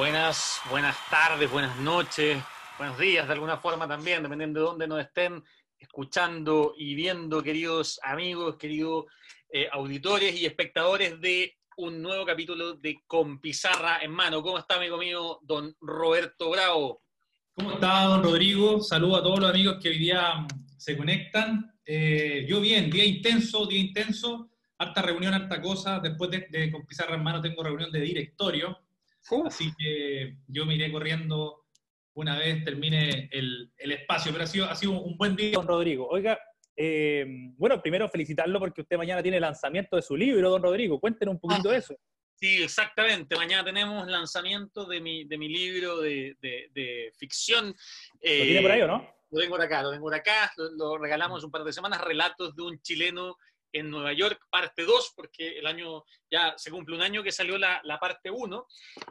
Buenas, buenas tardes, buenas noches, buenos días de alguna forma también, dependiendo de dónde nos estén escuchando y viendo, queridos amigos, queridos eh, auditores y espectadores de un nuevo capítulo de Con Pizarra en Mano. ¿Cómo está, amigo mío, don Roberto Bravo? ¿Cómo está, don Rodrigo? Saludo a todos los amigos que hoy día se conectan. Eh, yo bien, día intenso, día intenso, harta reunión, harta cosa. Después de, Con Pizarra en Mano tengo reunión de directorio. Así que yo me iré corriendo una vez termine el, espacio. Pero ha sido, ha sido un buen día. Don Rodrigo, oiga, eh, bueno, primero felicitarlo porque usted mañana tiene lanzamiento de su libro, don Rodrigo. Cuéntenos un poquito de eso. Sí, exactamente. Mañana tenemos lanzamiento de mi, de mi libro de, de, ficción. ¿Lo tiene por ahí o no? Eh, lo tengo por acá, lo tengo por acá. lo regalamos un par de semanas. Relatos de un chileno en Nueva York, parte 2, porque el año ya se cumple un año que salió la, la parte 1.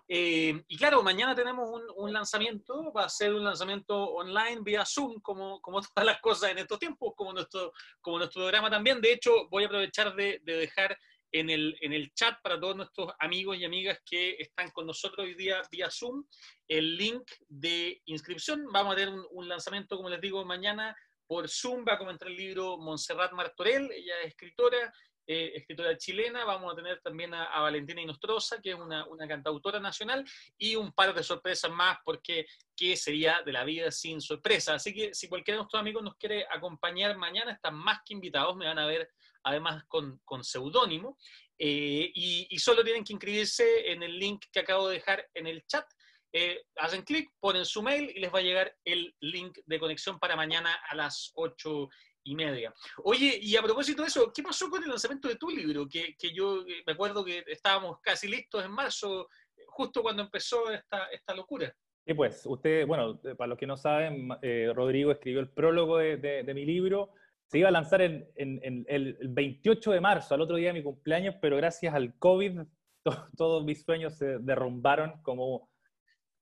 Eh, y claro, mañana tenemos un, un, lanzamiento, va a ser un lanzamiento online vía Zoom, como, como todas las cosas en estos tiempos, como nuestro, como nuestro programa también. De hecho, voy a aprovechar de, de dejar en el, en el chat para todos nuestros amigos y amigas que están con nosotros hoy día vía Zoom el link de inscripción. Vamos a tener un, un lanzamiento, como les digo, mañana por Zoom va a comentar el libro Montserrat Martorell, ella es escritora, eh, escritora chilena, vamos a tener también a, Valentina Inostroza, que es una, una, cantautora nacional, y un par de sorpresas más, porque qué sería de la vida sin sorpresa. Así que si cualquiera de nuestros amigos nos quiere acompañar mañana, están más que invitados, me van a ver además con, con seudónimo, eh, y, y solo tienen que inscribirse en el link que acabo de dejar en el chat eh, hacen clic, ponen su mail y les va a llegar el link de conexión para mañana a las ocho y media. Oye, y a propósito de eso, ¿qué pasó con el lanzamiento de tu libro? Que, que yo eh, me acuerdo que estábamos casi listos en marzo, justo cuando empezó esta, esta locura. Sí, pues, usted, bueno, para los que no saben, eh, Rodrigo escribió el prólogo de, de, mi libro. Se iba a lanzar en, en, el 28 de marzo, al otro día de mi cumpleaños, pero gracias al COVID, todos mis sueños se derrumbaron como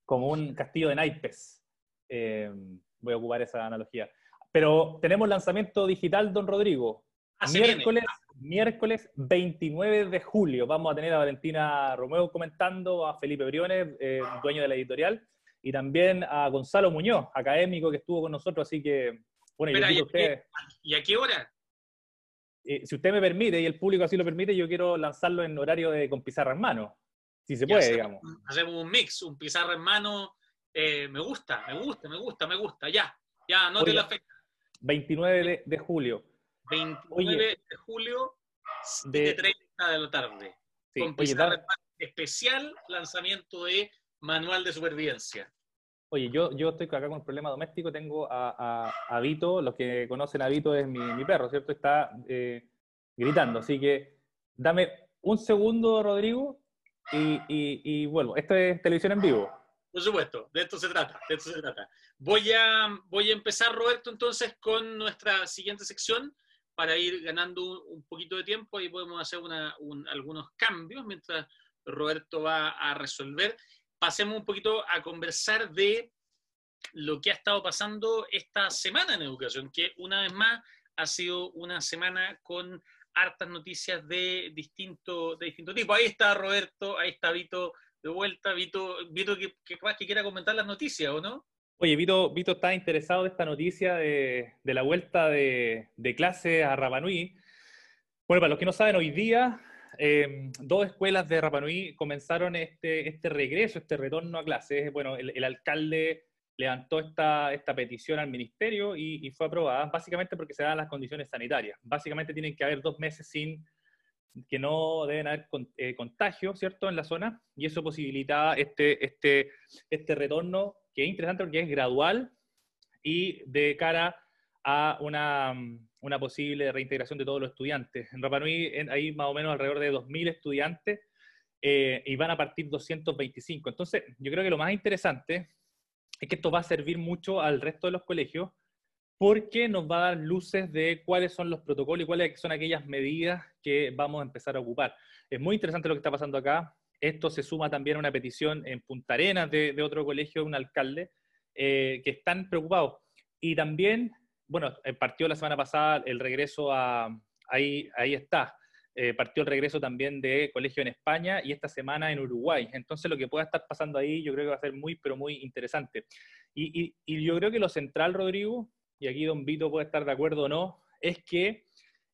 como un castillo de naipes. Eh, voy a ocupar esa analogía. Pero tenemos lanzamiento digital, don Rodrigo. miércoles, miércoles 29 de julio. Vamos a tener a Valentina Romeo comentando, a Felipe Briones, eh, dueño de la editorial, y también a Gonzalo Muñoz, académico que estuvo con nosotros. Así que, bueno, yo usted, ¿y a qué hora? Eh, si usted me permite y el público así lo permite, yo quiero lanzarlo en horario de con pizarra en mano. Si se puede, digamos. Hacemos un mix, un pizarra en mano. Eh, me gusta, me gusta, me gusta, me gusta. Ya, ya, no te la fecha. 29 de, julio. 29 de julio, de 30 de la tarde. con pizarra especial lanzamiento de manual de supervivencia. Oye, yo, yo estoy acá con un problema doméstico, tengo a, a, Vito, los que conocen a Vito es mi, mi perro, ¿cierto? Está eh, gritando, así que dame un segundo, Rodrigo, y, y, vuelvo. Esto es televisión en vivo. Por supuesto, de esto se trata, de esto se trata. Voy a, voy a empezar, Roberto, entonces con nuestra siguiente sección para ir ganando un, poquito de tiempo y podemos hacer una, algunos cambios mientras Roberto va a resolver. Pasemos un poquito a conversar de lo que ha estado pasando esta semana en educación, que una vez más ha sido una semana con hartas noticias de distinto, de distinto tipo. Ahí está Roberto, ahí está Vito de vuelta. Vito, Vito que, que, que quiera comentar las noticias, ¿o no? Oye, Vito, Vito está interesado en esta noticia de, de la vuelta de, de, clase a Rapanui. Bueno, para los que no saben, hoy día eh, dos escuelas de Rapanui comenzaron este, este regreso, este retorno a clases. Bueno, el alcalde levantó esta, esta petición al ministerio y, fue aprobada, básicamente porque se dan las condiciones sanitarias. Básicamente tienen que haber dos meses sin que no deben haber eh, contagio, ¿cierto?, en la zona, y eso posibilita este, este, este retorno, que es interesante porque es gradual y de cara a una, una posible reintegración de todos los estudiantes. En Rapanui hay más o menos alrededor de 2.000 estudiantes eh, y van a partir 225. Entonces, yo creo que lo más interesante es que esto va a servir mucho al resto de los colegios porque nos va a dar luces de cuáles son los protocolos y cuáles son aquellas medidas que vamos a empezar a ocupar. Es muy interesante lo que está pasando acá. Esto se suma también a una petición en Punta Arenas de, otro colegio, de un alcalde, eh, que están preocupados. Y también, bueno, partió la semana pasada el regreso a, ahí, ahí está, eh, partió el regreso también de colegio en España y esta semana en Uruguay. Entonces lo que pueda estar pasando ahí yo creo que va a ser muy, pero muy interesante. Y, yo creo que lo central, Rodrigo, y aquí don Vito puede estar de acuerdo o no, es que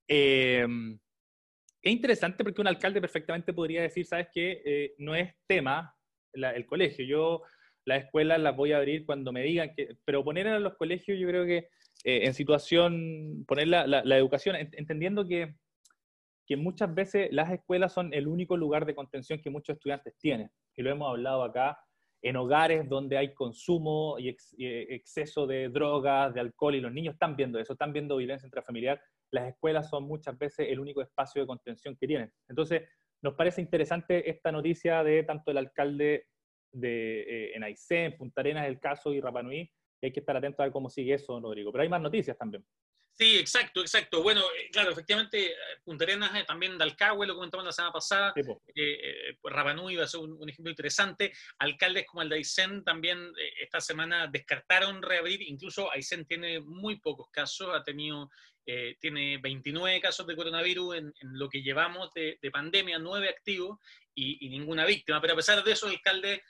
eh, es interesante porque un alcalde perfectamente podría decir, sabes que eh, no es tema el colegio. Yo las escuelas las voy a abrir cuando me digan que, pero poner a los colegios yo creo que en situación, poner la, la educación, entendiendo que que muchas veces las escuelas son el único lugar de contención que muchos estudiantes tienen. Y lo hemos hablado acá, en hogares donde hay consumo y, exceso de drogas, de alcohol, y los niños están viendo eso, están viendo violencia intrafamiliar, las escuelas son muchas veces el único espacio de contención que tienen. Entonces, nos parece interesante esta noticia de tanto el alcalde de, eh, en Aysén, Punta Arenas, el caso, y Rapanui, y hay que estar atento a ver cómo sigue eso, Rodrigo. Pero hay más noticias también. Sí, exacto, exacto. Bueno, eh, claro, efectivamente, eh, Punta Arenas, eh, también Dalcahue, lo comentamos la semana pasada, eh, pues Rabanui va a ser un, ejemplo interesante. Alcaldes como el de Aysén también esta semana descartaron reabrir, incluso Aysén tiene muy pocos casos, ha tenido, tiene 29 casos de coronavirus en, lo que llevamos de, pandemia, 9 activos y, y, ninguna víctima, pero a pesar de eso, el alcalde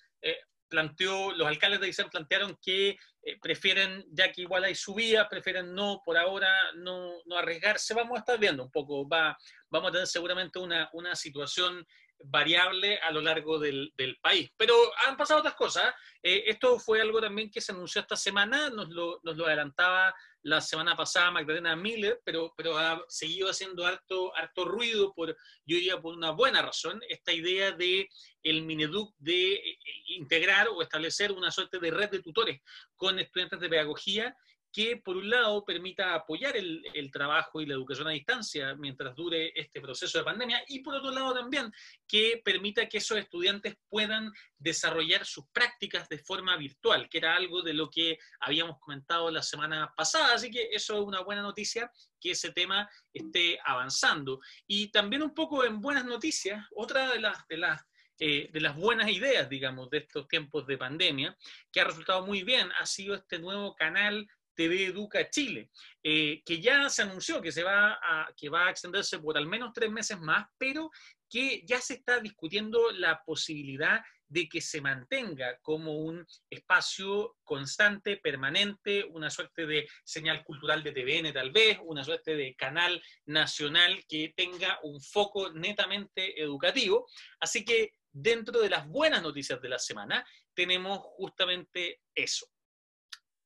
planteó, los alcaldes de Aysén plantearon que eh, prefieren, ya que igual hay subidas, prefieren no, por ahora, no, no, arriesgarse. Vamos a estar viendo un poco, va, vamos a tener seguramente una, situación variable a lo largo del, país. Pero han pasado otras cosas. Eh, esto fue algo también que se anunció esta semana, nos lo adelantaba la semana pasada Magdalena Miller, pero, pero ha seguido haciendo harto, ruido, por, yo diría por una buena razón, esta idea de el Mineduc de eh, integrar o establecer una suerte de red de tutores con estudiantes de pedagogía que por un lado permita apoyar el, trabajo y la educación a distancia mientras dure este proceso de pandemia y por otro lado también que permita que esos estudiantes puedan desarrollar sus prácticas de forma virtual, que era algo de lo que habíamos comentado la semana pasada, así que eso es una buena noticia que ese tema esté avanzando. Y también un poco en buenas noticias, otra de las, de las eh, de las buenas ideas, digamos, de estos tiempos de pandemia, que ha resultado muy bien, ha sido este nuevo canal TV Educa Chile, eh, que ya se anunció que, se va a, que va a extenderse por al menos tres meses más, pero que ya se está discutiendo la posibilidad de que se mantenga como un espacio constante, permanente, una suerte de señal cultural de TVN tal vez, una suerte de canal nacional que tenga un foco netamente educativo. Así que dentro de las buenas noticias de la semana tenemos justamente eso.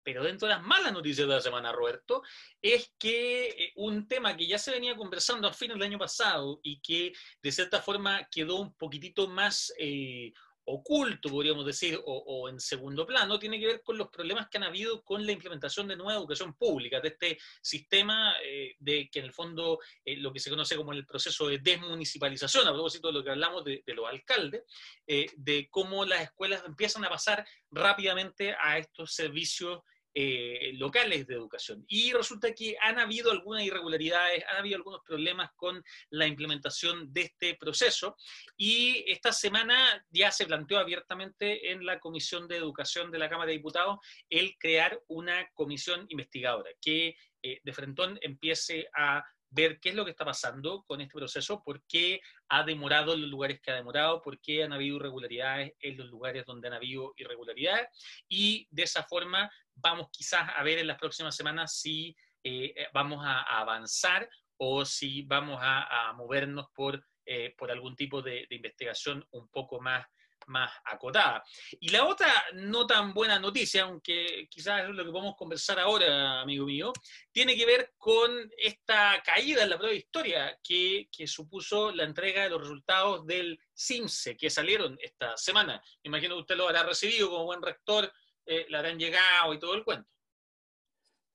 Pero dentro de las malas noticias de la semana, Roberto, es que eh, un tema que ya se venía conversando a fines del año pasado y que de cierta forma quedó un poquitito más eh, oculto, podríamos decir, o, en segundo plano, tiene que ver con los problemas que han habido con la implementación de nueva educación pública, de este sistema eh, de que en el fondo lo que se conoce como el proceso de desmunicipalización, a propósito de lo que hablamos de, de los alcaldes, de cómo las escuelas empiezan a pasar rápidamente a estos servicios eh, locales de educación. Y resulta que han habido algunas irregularidades, han habido algunos problemas con la implementación de este proceso y esta semana ya se planteó abiertamente en la Comisión de Educación de la Cámara de Diputados el crear una comisión investigadora que eh, de frentón empiece a ver qué es lo que está pasando con este proceso, por qué ha demorado en los lugares que ha demorado, por qué han habido irregularidades en los lugares donde han habido irregularidades, y de esa forma vamos quizás a ver en las próximas semanas si eh, vamos a, avanzar o si vamos a, movernos por, eh, por algún tipo de, investigación un poco más más acotada. Y la otra no tan buena noticia, aunque quizás es lo que podemos conversar ahora, amigo mío, tiene que ver con esta caída en la prueba de historia que, que supuso la entrega de los resultados del CIMSE que salieron esta semana. Imagino que usted lo habrá recibido como buen rector, eh, habrán llegado y todo el cuento.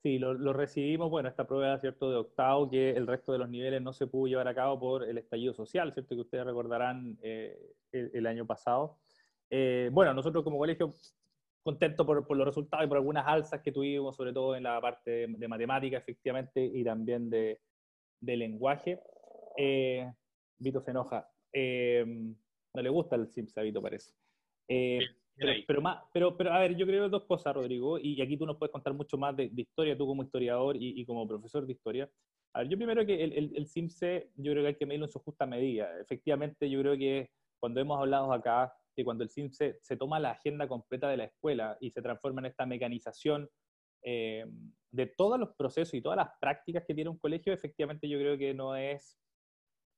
Sí, lo, recibimos, bueno, esta prueba, ¿cierto?, de octavo, que el resto de los niveles no se pudo llevar a cabo por el estallido social, ¿cierto?, que ustedes recordarán eh, el, año pasado. Eh, bueno, nosotros como colegio, contentos por, por, los resultados y por algunas alzas que tuvimos, sobre todo en la parte de, matemática, efectivamente, y también de, de lenguaje. Eh, Vito se enoja. no le gusta el Sims a Vito, parece. Pero, más, pero, pero, a ver, yo creo dos cosas, Rodrigo, y aquí tú nos puedes contar mucho más de, historia, tú como historiador y, como profesor de historia. yo primero que el, el, el, CIMSE, yo creo que hay que medirlo en su justa medida. Efectivamente, yo creo que cuando hemos hablado acá, que cuando el CIMSE se toma la agenda completa de la escuela y se transforma en esta mecanización eh, de todos los procesos y todas las prácticas que tiene un colegio, efectivamente yo creo que no es,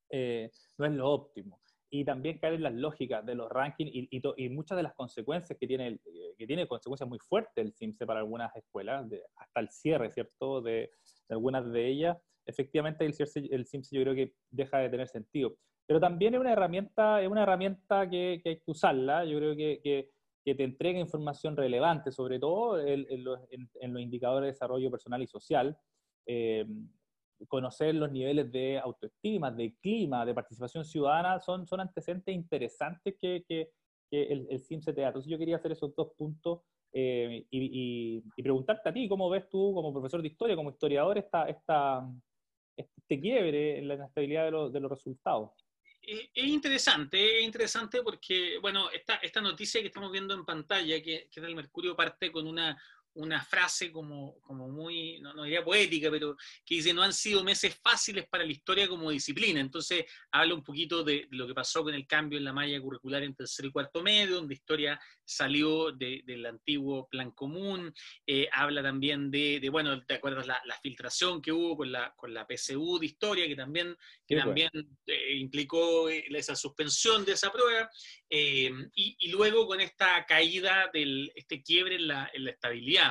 eh, no es lo óptimo. Y también caer en las lógicas de los rankings y, y, muchas de las consecuencias que tiene, que tiene consecuencias muy fuertes el CIMSE para algunas escuelas, hasta el cierre, ¿cierto?, de, de, algunas de ellas, efectivamente el, el CIMSE yo creo que deja de tener sentido. Pero también es una herramienta, es una herramienta que, que hay que usarla, yo creo que, que que te entrega información relevante, sobre todo en, los, indicadores de desarrollo personal y social, eh, conocer los niveles de autoestima, de clima, de participación ciudadana, son, son antecedentes interesantes que, que, el, el CIMSE te da. Entonces yo quería hacer esos dos puntos eh, y, y, preguntarte a ti, ¿cómo ves tú como profesor de historia, como historiador, esta, esta, este quiebre en la inestabilidad de, los, de los resultados? es interesante, es interesante porque, bueno, esta, esta noticia que estamos viendo en pantalla, que, que del Mercurio, parte con una, una frase como, como muy, no, no, diría poética, pero que dice, no han sido meses fáciles para la historia como disciplina. Entonces habla un poquito de, lo que pasó con el cambio en la malla curricular en tercer y cuarto medio, donde historia salió del antiguo plan común. Eh, habla también de, de, bueno, ¿te acuerdas la, la, filtración que hubo con la, con la PSU de historia, que también, que también eh, implicó eh, esa suspensión de esa prueba? y, y, luego con esta caída, del, este quiebre en la, en la estabilidad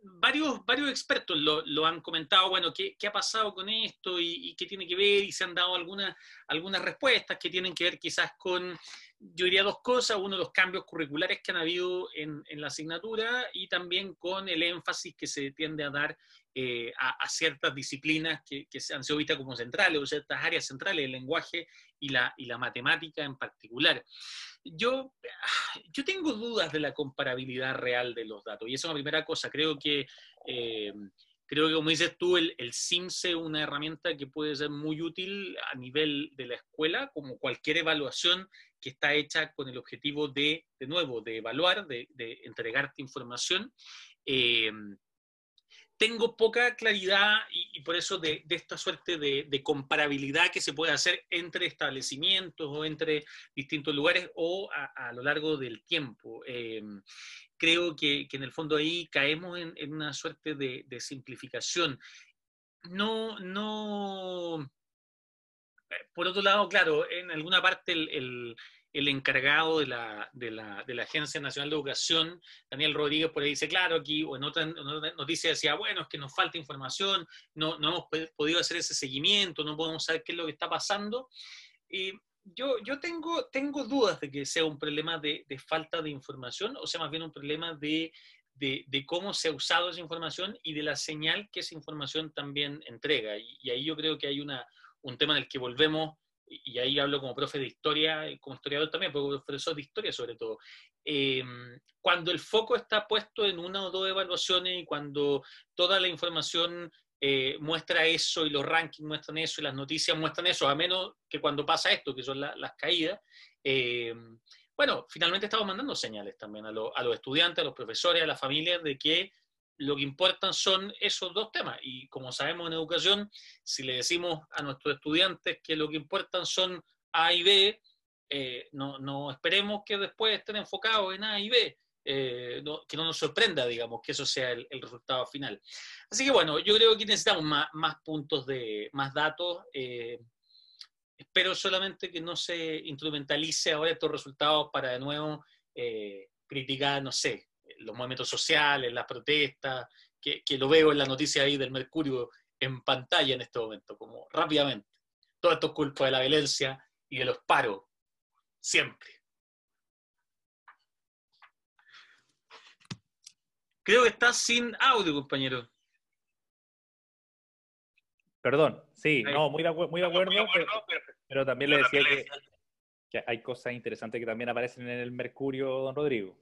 varios, varios expertos lo, han comentado, bueno, ¿qué, ¿qué, ha pasado con esto y, y, qué tiene que ver? Y se han dado algunas, algunas respuestas que tienen que ver quizás con, yo diría dos cosas, uno, los cambios curriculares que han habido en, en la asignatura y también con el énfasis que se tiende a dar eh, a, ciertas disciplinas que, que han sido vistas como centrales o ciertas áreas centrales, el lenguaje y la, y la matemática en particular yo, yo tengo dudas de la comparabilidad real de los datos. Y esa es una primera cosa. Creo que, eh, creo que como dices tú, el, el CIMSE es una herramienta que puede ser muy útil a nivel de la escuela, como cualquier evaluación que está hecha con el objetivo de, de nuevo, de evaluar, de, de entregarte información. Eh, tengo poca claridad y, por eso de, esta suerte de, comparabilidad que se puede hacer entre establecimientos o entre distintos lugares o a, lo largo del tiempo. Eh, creo que, en el fondo ahí caemos en, una suerte de, simplificación. No, no. Eh, por otro lado, claro, en alguna parte el el encargado de la, de, la, de la, Agencia Nacional de Educación, Daniel Rodríguez, por ahí dice, claro, aquí, o en otra, noticia decía, bueno, es que nos falta información, no, no hemos podido hacer ese seguimiento, no podemos saber qué es lo que está pasando. Y yo, yo tengo, tengo dudas de que sea un problema de, de falta de información, o sea, más bien un problema de, de, de, cómo se ha usado esa información y de la señal que esa información también entrega. Y, y ahí yo creo que hay una, un tema en el que volvemos y ahí hablo como profe de historia, como historiador también, pero profesor de historia sobre todo, eh, cuando el foco está puesto en una o dos evaluaciones y cuando toda la información eh, muestra eso y los rankings muestran eso y las noticias muestran eso, a menos que cuando pasa esto, que son las caídas, eh, bueno, finalmente estamos mandando señales también a, a los estudiantes, a los profesores, a las familias de que lo que importan son esos dos temas. Y como sabemos en educación, si le decimos a nuestros estudiantes que lo que importan son A y B, eh, no, esperemos que después estén enfocados en A y B. Eh, que no nos sorprenda, digamos, que eso sea el, resultado final. Así que bueno, yo creo que necesitamos más, más puntos de, más datos. Eh, espero solamente que no se instrumentalice ahora estos resultados para de nuevo criticar, no sé, los movimientos sociales, las protestas, que, que, lo veo en la noticia ahí del Mercurio en pantalla en este momento, como rápidamente. Todo esto es culpa de la violencia y de los paros, siempre. Creo que está sin audio, compañero. Perdón, sí, no, muy de, muy de acuerdo, pero, también le decía que, que hay cosas interesantes que también aparecen en el Mercurio, don Rodrigo.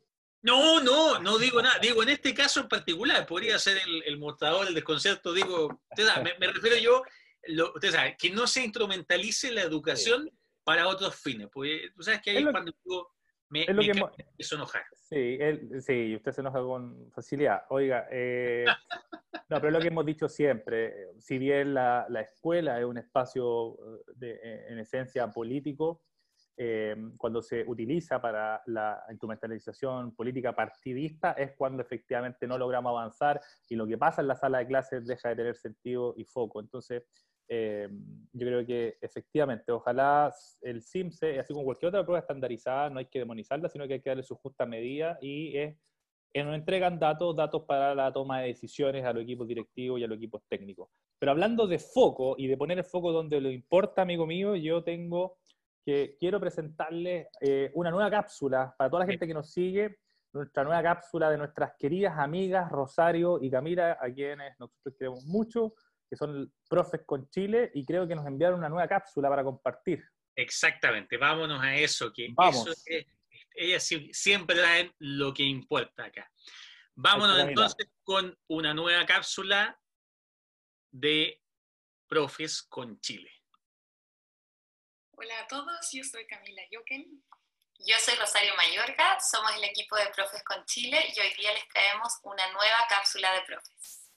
No, no, no digo nada. Digo, en este caso en particular, podría ser el, el mostrador, el desconcierto. Digo, me, me, refiero yo, lo, usted sabe, que no se instrumentalice la educación para otros fines. Porque tú sabes que ahí cuando digo, me, Es lo me que ca- hemos- hizo enojar. Sí, él, sí, usted se enoja con facilidad. Oiga, eh, no, pero es lo que hemos dicho siempre, si bien la, la escuela es un espacio eh, de, en esencia político, eh, cuando se utiliza para la instrumentalización política partidista es cuando efectivamente no logramos avanzar y lo que pasa en la sala de clases deja de tener sentido y foco. Entonces, eh, yo creo que efectivamente, ojalá el CIMSE, así como cualquier otra prueba estandarizada, no hay que demonizarla, sino que hay que darle su justa medida y es que nos entregan datos, datos para la toma de decisiones a los equipos directivos y a los equipos técnicos. Pero hablando de foco y de poner el foco donde lo importa, amigo mío, yo tengo que quiero presentarles eh, una nueva cápsula para toda la gente que nos sigue, nuestra nueva cápsula de nuestras queridas amigas Rosario y Camila, a quienes nosotros queremos mucho, que son profes con Chile, y creo que nos enviaron una nueva cápsula para compartir. Exactamente, vámonos a eso, que Vamos. eso es- ellas siempre traen lo que importa acá. Vámonos entonces con una nueva cápsula de profes con Chile. Hola a todos, yo soy Camila Yoken. Yo soy Rosario Mayorga, somos el equipo de Profes con Chile y hoy día les traemos una nueva cápsula de profes.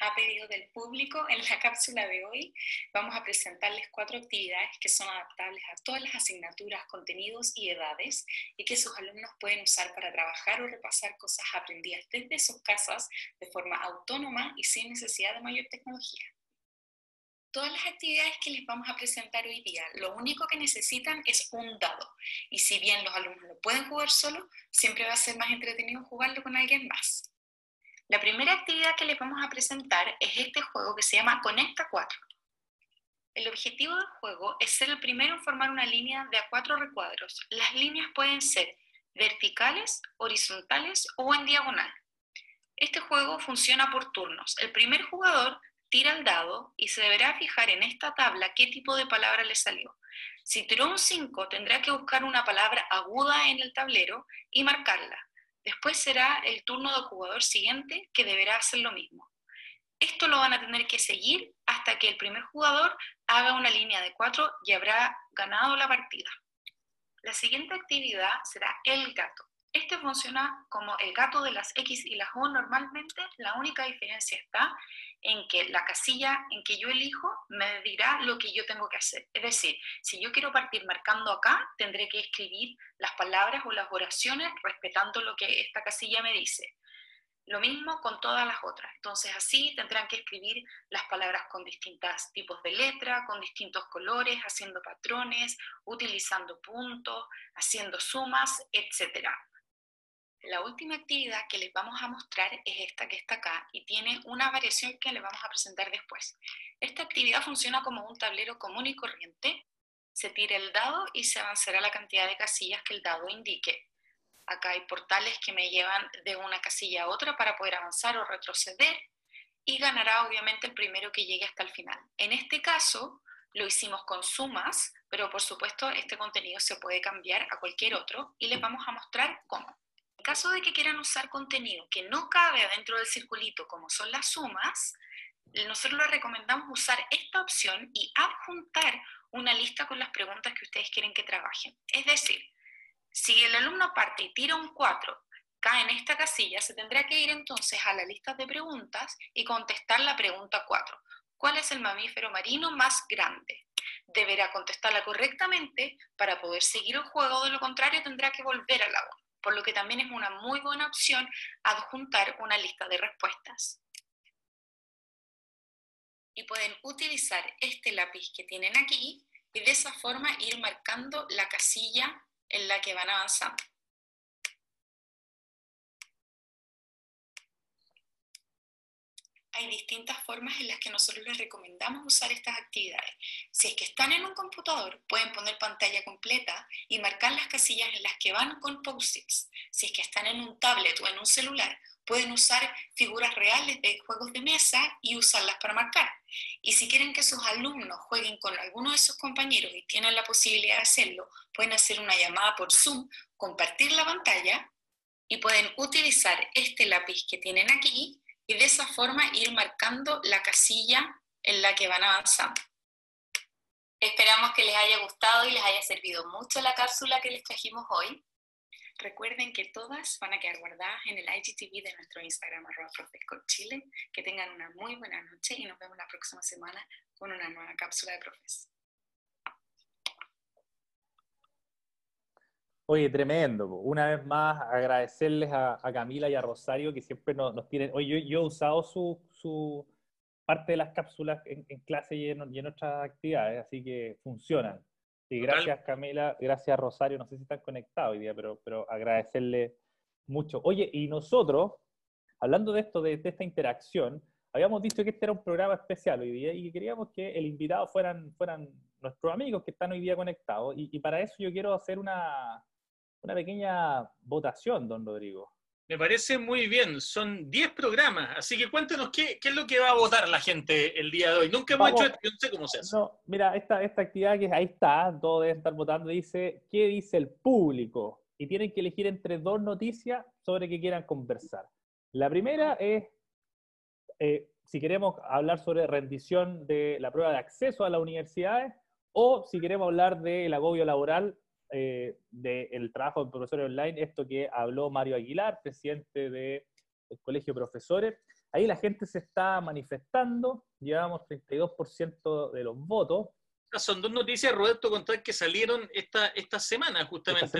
A pedido del público, en la cápsula de hoy vamos a presentarles cuatro actividades que son adaptables a todas las asignaturas, contenidos y edades y que sus alumnos pueden usar para trabajar o repasar cosas aprendidas desde sus casas de forma autónoma y sin necesidad de mayor tecnología. Todas las actividades que les vamos a presentar hoy día, lo único que necesitan es un dado. Y si bien los alumnos lo pueden jugar solo, siempre va a ser más entretenido jugarlo con alguien más. La primera actividad que les vamos a presentar es este juego que se llama Conecta 4. El objetivo del juego es ser el primero en formar una línea de a cuatro recuadros. Las líneas pueden ser verticales, horizontales o en diagonal. Este juego funciona por turnos. El primer jugador tira el dado y se deberá fijar en esta tabla qué tipo de palabra le salió. Si tiró un 5, tendrá que buscar una palabra aguda en el tablero y marcarla. Después será el turno del jugador siguiente que deberá hacer lo mismo. Esto lo van a tener que seguir hasta que el primer jugador haga una línea de 4 y habrá ganado la partida. La siguiente actividad será el gato. Este funciona como el gato de las X y las O normalmente. La única diferencia está en que la casilla en que yo elijo me dirá lo que yo tengo que hacer. Es decir, si yo quiero partir marcando acá, tendré que escribir las palabras o las oraciones respetando lo que esta casilla me dice. Lo mismo con todas las otras. Entonces así tendrán que escribir las palabras con distintos tipos de letra, con distintos colores, haciendo patrones, utilizando puntos, haciendo sumas, etc. La última actividad que les vamos a mostrar es esta que está acá y tiene una variación que les vamos a presentar después. Esta actividad funciona como un tablero común y corriente. Se tira el dado y se avanzará la cantidad de casillas que el dado indique. Acá hay portales que me llevan de una casilla a otra para poder avanzar o retroceder y ganará obviamente el primero que llegue hasta el final. En este caso lo hicimos con sumas, pero por supuesto este contenido se puede cambiar a cualquier otro y les vamos a mostrar cómo. Caso de que quieran usar contenido que no cabe dentro del circulito como son las sumas, nosotros les recomendamos usar esta opción y adjuntar una lista con las preguntas que ustedes quieren que trabajen. Es decir, si el alumno parte y tira un 4, cae en esta casilla, se tendrá que ir entonces a la lista de preguntas y contestar la pregunta 4. ¿Cuál es el mamífero marino más grande? Deberá contestarla correctamente para poder seguir el juego, de lo contrario tendrá que volver al agua, por lo que también es una muy buena opción adjuntar una lista de respuestas. Y pueden utilizar este lápiz que tienen aquí y de esa forma ir marcando la casilla en la que van avanzando. Hay distintas formas en las que nosotros les recomendamos usar estas actividades. Si es que están en un computador, pueden poner pantalla completa y marcar las casillas en las que van con post-its. Si es que están en un tablet o en un celular, pueden usar figuras reales de juegos de mesa y usarlas para marcar. Y si quieren que sus alumnos jueguen con alguno de sus compañeros y tienen la posibilidad de hacerlo, pueden hacer una llamada por Zoom, compartir la pantalla y pueden utilizar este lápiz que tienen aquí y de esa forma ir marcando la casilla en la que van avanzando. Esperamos que les haya gustado y les haya servido mucho la cápsula que les trajimos hoy. Recuerden que todas van a quedar guardadas en el IGTV de nuestro Instagram, arroba Chile. Que tengan una muy buena noche y nos vemos la próxima semana con una nueva cápsula de profes. Oye, tremendo. Una vez más, agradecerles a, Camila y a Rosario que siempre nos, tienen. Oye, yo, he usado su, parte de las cápsulas en, clase y en, otras actividades, así que funcionan. Y gracias Camila, gracias Rosario, no sé si están conectados hoy día, pero, pero agradecerle mucho. Oye, y nosotros, hablando de esto, de, esta interacción, habíamos dicho que este era un programa especial hoy día y queríamos que el invitado fueran, fueran nuestros amigos que están hoy día conectados. y para eso yo quiero hacer una, una pequeña votación, don Rodrigo. Me parece muy bien, son 10 programas, así que cuéntenos qué, qué, es lo que va a votar la gente el día de hoy. Nunca hemos hecho esto, no sé cómo se hace. No, mira, esta, esta actividad que ahí está, todos deben estar votando, dice, ¿qué dice el público? Y tienen que elegir entre dos noticias sobre que quieran conversar. La primera es, eh, si queremos hablar sobre rendición de la prueba de acceso a las universidades, o si queremos hablar del agobio laboral eh, del trabajo de profesores online, esto que habló Mario Aguilar, presidente del Colegio de Profesores. Ahí la gente se está manifestando, llevamos 32% de los votos. Son dos noticias, Roberto, contar que salieron esta, esta semana, justamente.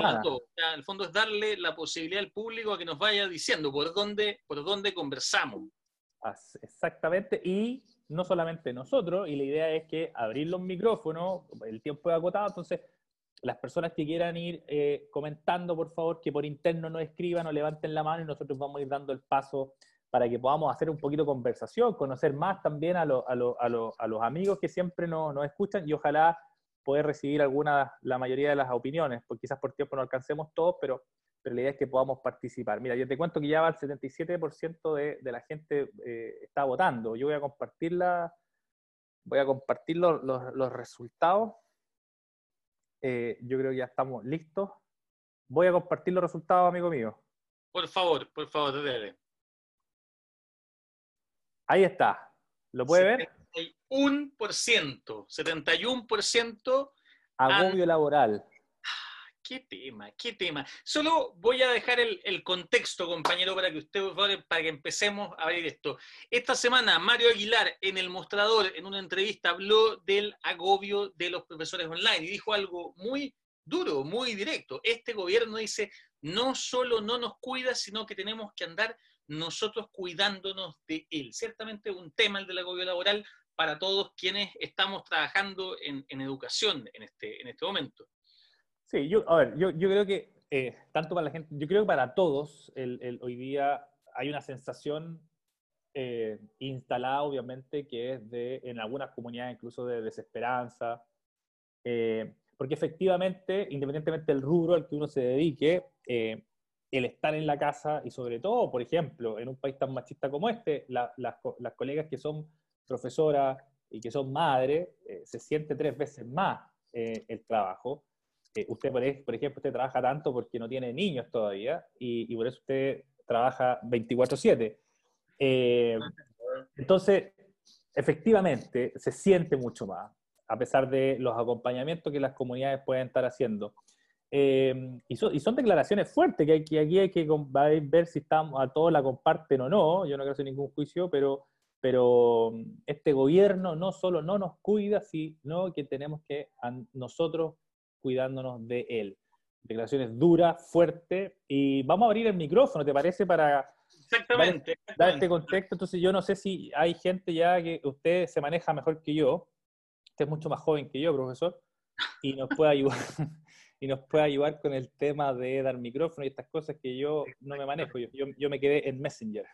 el fondo es darle la posibilidad al público a que nos vaya diciendo por dónde, por dónde conversamos. Exactamente, y no solamente nosotros, y la idea es que abrir los micrófonos, el tiempo es acotado, entonces las personas que quieran ir eh, comentando, por favor, que por interno nos escriban o levanten la mano y nosotros vamos a ir dando el paso para que podamos hacer un poquito de conversación, conocer más también a, los amigos que siempre nos, escuchan y ojalá poder recibir alguna, la mayoría de las opiniones, porque quizás por tiempo no alcancemos todos, pero, pero la idea es que podamos participar. Mira, yo te cuento que ya va el 77% de, de la gente eh, está votando. Yo voy a compartir, voy a compartir los resultados eh, yo creo que ya estamos listos. Voy a compartir los resultados, amigo mío. Por favor, por favor, dale. Ahí está. ¿Lo puede ver? 71%, 71% agobio laboral. Qué tema, qué tema. Solo voy a dejar el, contexto, compañero, para que usted, para que empecemos a ver esto. Esta semana, Mario Aguilar, en el mostrador, en una entrevista, habló del agobio de los profesores online y dijo algo muy duro, muy directo. Este gobierno dice, no solo no nos cuida, sino que tenemos que andar nosotros cuidándonos de él. Ciertamente un tema el del agobio laboral para todos quienes estamos trabajando en, en educación en este, en este momento. Sí, yo, a ver, yo, yo creo que eh, tanto para la gente, yo creo que para todos el, el, hoy día hay una sensación eh, instalada, obviamente, que es de, en algunas comunidades incluso de desesperanza, eh, porque efectivamente, independientemente del rubro al que uno se dedique, el estar en la casa y sobre todo, por ejemplo, en un país tan machista como este, las, las colegas que son profesoras y que son madres, se siente tres veces más el trabajo usted, por ejemplo, usted trabaja tanto porque no tiene niños todavía y, por eso usted trabaja 24/7. Eh, entonces, efectivamente, se siente mucho más, a pesar de los acompañamientos que las comunidades pueden estar haciendo. Eh, y, son declaraciones fuertes, que, hay, que aquí hay que ver si a todos la comparten o no, yo no quiero hacer ningún juicio, pero este gobierno no solo no nos cuida, sino que tenemos que nosotros cuidándonos de él. Declaraciones duras, fuertes, y vamos a abrir el micrófono, ¿te parece? Para exactamente, dar, este contexto. Entonces yo no sé si hay gente ya que usted se maneja mejor que yo, usted es mucho más joven que yo, profesor, y nos puede ayudar. y nos puede ayudar con el tema de dar micrófono y estas cosas que yo no me manejo. Yo, yo, me quedé en Messenger.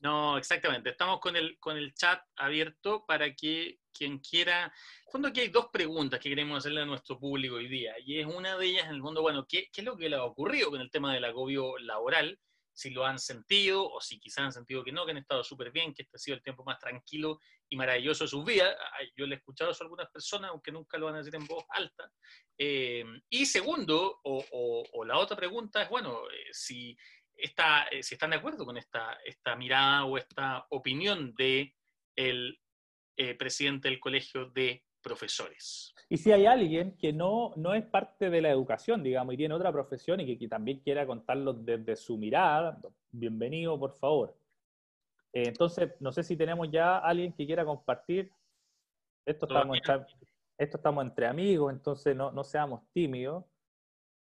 No, exactamente. Estamos con el, con el chat abierto para que quien quiera. Fondo, aquí hay dos preguntas que queremos hacerle a nuestro público hoy día. Y es una de ellas, en el fondo, bueno, ¿qué, qué es lo que le ha ocurrido con el tema del agobio laboral? Si lo han sentido o si quizás han sentido que no, que han estado súper bien, que este ha sido el tiempo más tranquilo y maravilloso de sus vidas. Yo le he escuchado eso a algunas personas, aunque nunca lo van a decir en voz alta. Eh, y segundo, o, o, la otra pregunta es, bueno, eh, si está, eh, si están de acuerdo con esta, esta mirada o esta opinión de el eh, presidente del Colegio de profesores. Y si hay alguien que no, no es parte de la educación, digamos, y tiene otra profesión y que, también quiera contarlo desde su mirada, bienvenido, por favor. Eh, entonces, no sé si tenemos ya alguien que quiera compartir. Esto estamos, entre, esto estamos entre amigos, entonces no, no seamos tímidos.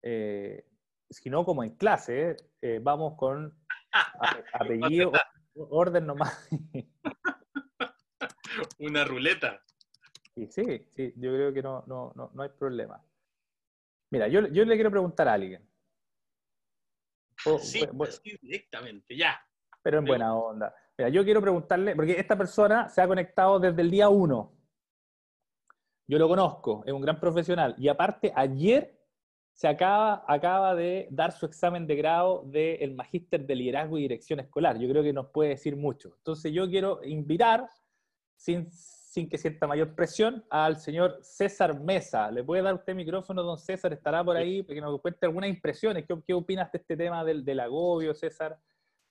Eh, sino como en clase, eh, vamos con apellido, orden nomás. Una ruleta. Sí, sí, sí, yo creo que no, no, no, no hay problema. Mira, yo, yo, le quiero preguntar a alguien. sí, directamente, ya. Pero en buena onda. Mira, yo quiero preguntarle, porque esta persona se ha conectado desde el día uno. Yo lo conozco, es un gran profesional. Y aparte, ayer se acaba, acaba de dar su examen de grado del Magíster de Liderazgo y Dirección Escolar. Yo creo que nos puede decir mucho. Entonces yo quiero invitar, sin, sin que sienta mayor presión, al señor César Mesa. ¿Le puede dar usted micrófono, don César? Estará por ahí, para que nos cuente algunas impresiones. ¿Qué, qué opinas de este tema del, del, agobio, César?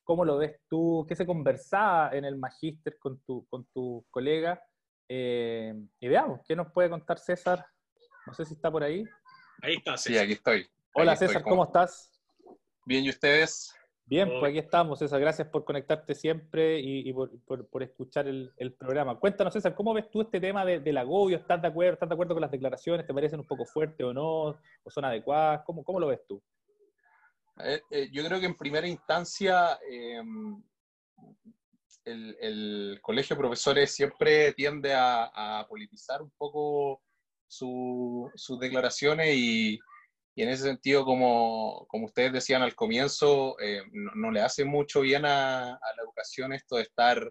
¿Cómo lo ves tú? ¿Qué se conversaba en el Magíster con tu, con tu colega? Eh, y veamos, ¿qué nos puede contar César? No sé si está por ahí. Ahí está, César. Sí, aquí estoy. Hola, César, ¿cómo estás? Bien, ¿y ustedes? Bien, pues aquí estamos, César. Gracias por conectarte siempre y, por, escuchar el, programa. Cuéntanos, César, ¿cómo ves tú este tema del agobio? ¿Estás de acuerdo? ¿Estás de acuerdo con las declaraciones? ¿Te parecen un poco fuertes o no? ¿O son adecuadas? ¿Cómo, cómo lo ves tú? Eh, eh, yo creo que en primera instancia em, el, colegio de profesores siempre tiende a politizar un poco sus declaraciones y, en ese sentido, como, como ustedes decían al comienzo, eh, no, le hace mucho bien a, la educación esto de estar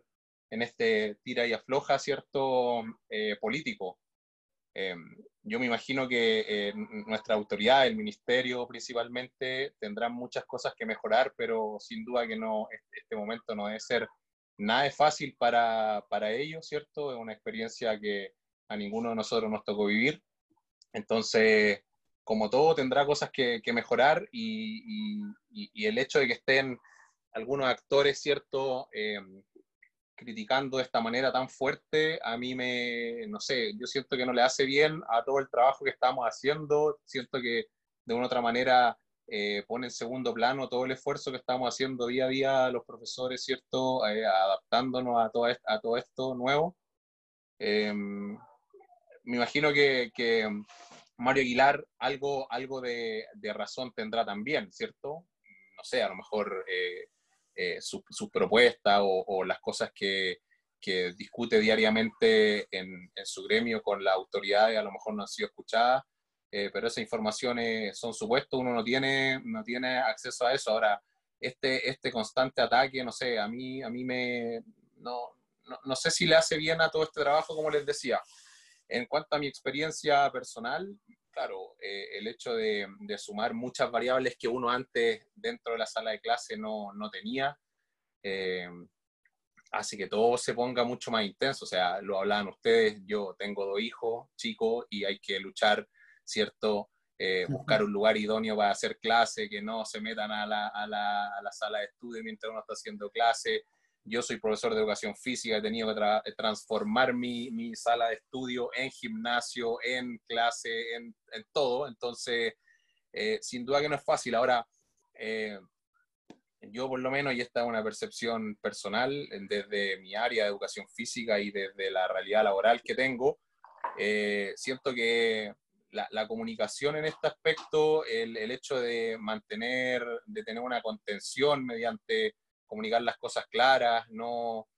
en este tira y afloja, ¿cierto?, eh, político. Eh, yo me imagino que nuestra autoridad, el ministerio principalmente, tendrán muchas cosas que mejorar, pero sin duda que no, este, momento no debe ser nada de fácil para, para ellos, ¿cierto? Es una experiencia que, a ninguno de nosotros nos tocó vivir. Entonces, como todo, tendrá cosas que, mejorar y, el hecho de que estén algunos actores, ¿cierto?, em, criticando de esta manera tan fuerte, a mí me, no sé, yo siento que no le hace bien a todo el trabajo que estamos haciendo, siento que de una otra manera eh, pone en segundo plano todo el esfuerzo que estamos haciendo día a día los profesores, ¿cierto?, eh, adaptándonos a todo, a todo esto nuevo. Em, me imagino que, Mario Aguilar algo, algo de, razón tendrá también, ¿cierto? No sé, a lo mejor eh, eh, sus su propuestas o, las cosas que, discute diariamente en, su gremio con las autoridades a lo mejor no han sido escuchadas, eh, pero esas informaciones son supuestos, uno no tiene, no tiene acceso a eso. Ahora, este, este constante ataque, no sé, a mí, a mí me, no, no sé si le hace bien a todo este trabajo, como les decía. En cuanto a mi experiencia personal, claro, eh, el hecho de, sumar muchas variables que uno antes dentro de la sala de clase no, no tenía, eh, hace que todo se ponga mucho más intenso. O sea, lo hablaban ustedes, yo tengo dos hijos chicos y hay que luchar, ¿cierto? Eh, buscar un lugar idóneo para hacer clase, que no se metan a la, a la, a la sala de estudio mientras uno está haciendo clase, yo soy profesor de educación física, he tenido que eh, transformar mi, sala de estudio en gimnasio, en clase, en, todo. Entonces, eh, sin duda que no es fácil. Ahora, eh, yo por lo menos, y esta es una percepción personal desde mi área de educación física y desde la realidad laboral que tengo, siento que la, la, comunicación en este aspecto, el, el hecho de mantener, de tener una contención mediante comunicar las cosas claras, no,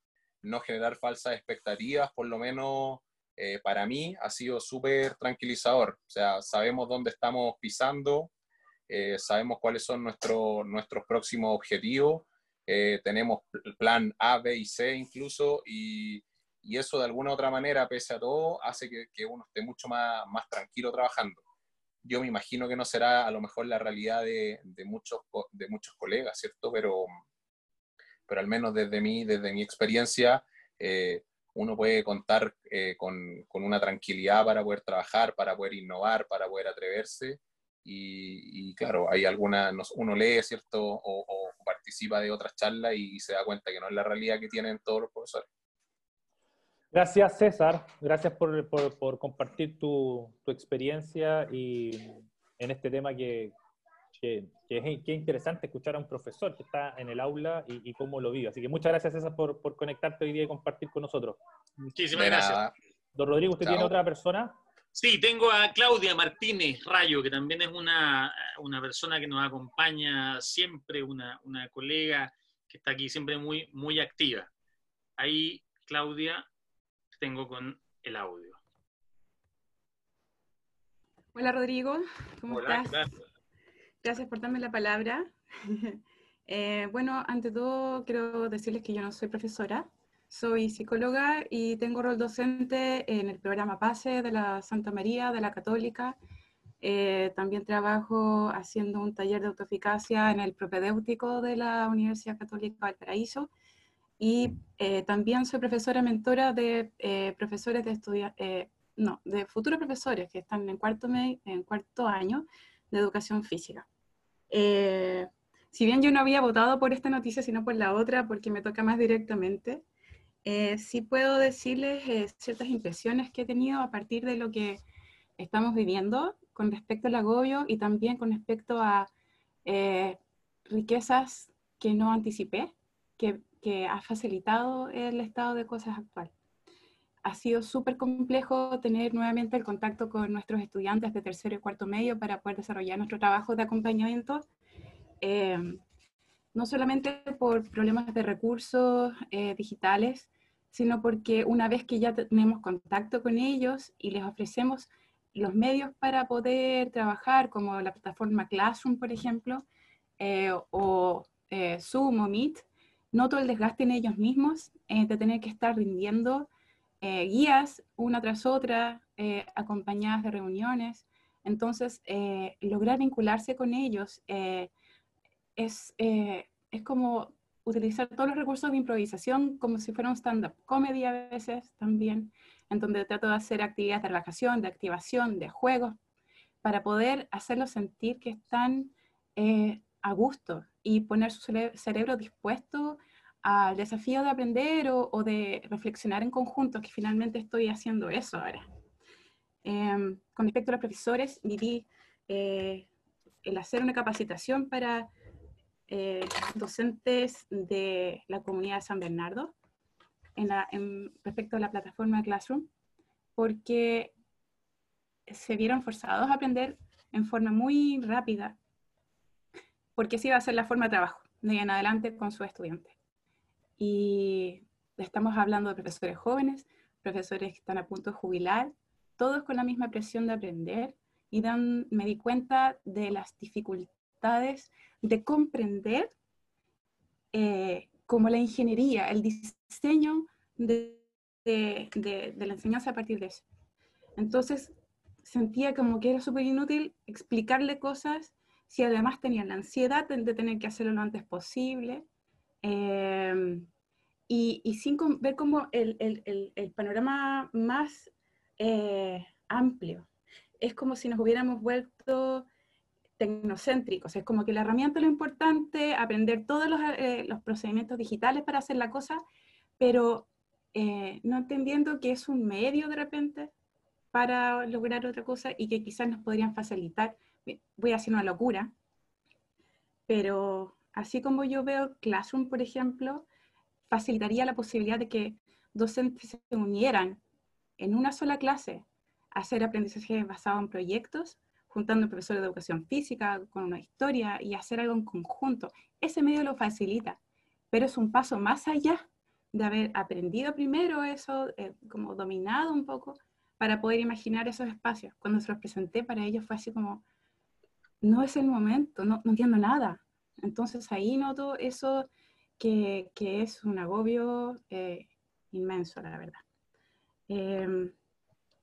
no generar falsas expectativas, por lo menos eh, para mí ha sido súper tranquilizador. O sea, sabemos dónde estamos pisando, eh, sabemos cuáles son nuestros nuestros próximos objetivos, eh, tenemos plan A, B y C incluso, y, y, eso de alguna u otra manera, pese a todo, hace que, que, uno esté mucho más, más tranquilo trabajando. Yo me imagino que no será a lo mejor la realidad de, de muchos, de muchos colegas, ¿cierto? Pero, pero al menos desde mi, desde mi experiencia, eh, uno puede contar eh, con, con, una tranquilidad para poder trabajar, para poder innovar, para poder atreverse. Y, claro, hay alguna, uno lee, ¿cierto? O, participa de otras charlas y, se da cuenta que no es la realidad que tienen todos los profesores. Gracias, César. Gracias por, por, por compartir tu, tu, experiencia y en este tema que, que, que, es, que, es, interesante escuchar a un profesor que está en el aula y, y cómo lo vive. Así que muchas gracias, César, por, por, conectarte hoy día y compartir con nosotros. Muchísimas gracias. Don Rodrigo, ¿usted Chao. tiene otra persona? Sí, tengo a Claudia Martínez Rayo, que también es una, una persona que nos acompaña siempre, una, una colega que está aquí siempre muy, muy activa. Ahí, Claudia, tengo con el audio. Hola Rodrigo, ¿cómo Hola, estás? Gracias. Gracias por darme la palabra. eh, bueno, ante todo quiero decirles que yo no soy profesora, soy psicóloga y tengo rol docente en el programa PASE de la Santa María, de la Católica. Eh, también trabajo haciendo un taller de autoeficacia en el propedéutico de la Universidad Católica del Paraíso y eh, también soy profesora mentora de eh, profesores de estudiantes, no, de futuros profesores que están en cuarto, en cuarto año de educación física. Eh, si bien yo no había votado por esta noticia, sino por la otra, porque me toca más directamente, eh, sí puedo decirles ciertas impresiones que he tenido a partir de lo que estamos viviendo con respecto al agobio y también con respecto a riquezas que no anticipé, que que ha facilitado el estado de cosas actual. Ha sido súper complejo tener nuevamente el contacto con nuestros estudiantes de tercero y cuarto medio para poder desarrollar nuestro trabajo de acompañamiento, eh, no solamente por problemas de recursos eh, digitales, sino porque una vez que ya tenemos contacto con ellos y les ofrecemos los medios para poder trabajar, como la plataforma Classroom, por ejemplo, eh, o eh, Zoom o Meet, noto el desgaste en ellos mismos de tener que estar rindiendo eh, guías una tras otra, eh, acompañadas de reuniones. Entonces, eh, lograr vincularse con ellos eh, es, es como utilizar todos los recursos de improvisación como si fuera un stand-up comedy a veces también, en donde trato de hacer actividades de relajación, de activación, de juegos, para poder hacerlos sentir que están a gusto y poner su cere cerebro dispuesto al desafío de aprender o, o, de reflexionar en conjunto, que finalmente estoy haciendo eso ahora. Eh, con respecto a los profesores, viví eh, el hacer una capacitación para eh, docentes de la comunidad de San Bernardo en la, en, respecto a la plataforma Classroom, porque se vieron forzados a aprender en forma muy rápida porque esa iba a ser la forma de trabajo de en adelante con sus estudiantes. Y estamos hablando de profesores jóvenes, profesores que están a punto de jubilar, todos con la misma presión de aprender y dan, me di cuenta de las dificultades de comprender eh, como la ingeniería, el diseño de, de, de, la enseñanza a partir de eso. Entonces sentía como que era súper inútil explicarle cosas si además tenían la ansiedad de tener que hacerlo lo antes posible, eh, y, y, sin ver como el, el, el, panorama más eh, amplio. Es como si nos hubiéramos vuelto tecnocéntricos, es como que la herramienta es lo importante, aprender todos los, eh, los procedimientos digitales para hacer la cosa, pero eh, no entendiendo que es un medio de repente para lograr otra cosa y que quizás nos podrían facilitar voy a hacer una locura, pero así como yo veo Classroom, por ejemplo, facilitaría la posibilidad de que docentes se unieran en una sola clase a hacer aprendizaje basado en proyectos, juntando un profesor de educación física con una historia y hacer algo en conjunto. Ese medio lo facilita, pero es un paso más allá de haber aprendido primero eso, eh, como dominado un poco, para poder imaginar esos espacios. Cuando se los presenté para ellos fue así como, no es el momento, no, no entiendo nada. Entonces ahí noto eso que, que es un agobio eh, inmenso, la verdad. Eh,